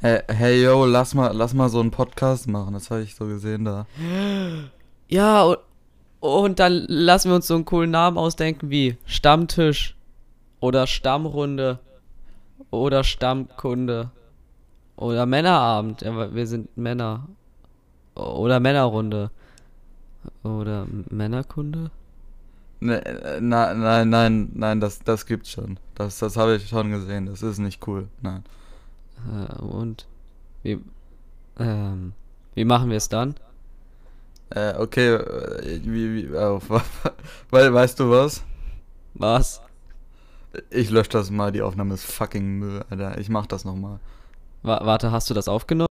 Hey, hey yo, lass mal, lass mal so einen Podcast machen. Das habe ich so gesehen da. Ja, und, und dann lassen wir uns so einen coolen Namen ausdenken wie Stammtisch oder Stammrunde oder Stammkunde oder Männerabend. Ja, wir sind Männer. Oder Männerrunde. Oder Männerkunde? Ne, äh, na, nein, nein, nein, das, das gibt's schon. Das, das habe ich schon gesehen. Das ist nicht cool. Nein. Äh, und wie, ähm, wie machen wir es dann? Äh, okay, äh, wie, wie, oh, weil, weißt du was? Was? Ich lösche das mal, die Aufnahme ist fucking Müll, Alter. Ich mach das nochmal. Wa warte, hast du das aufgenommen?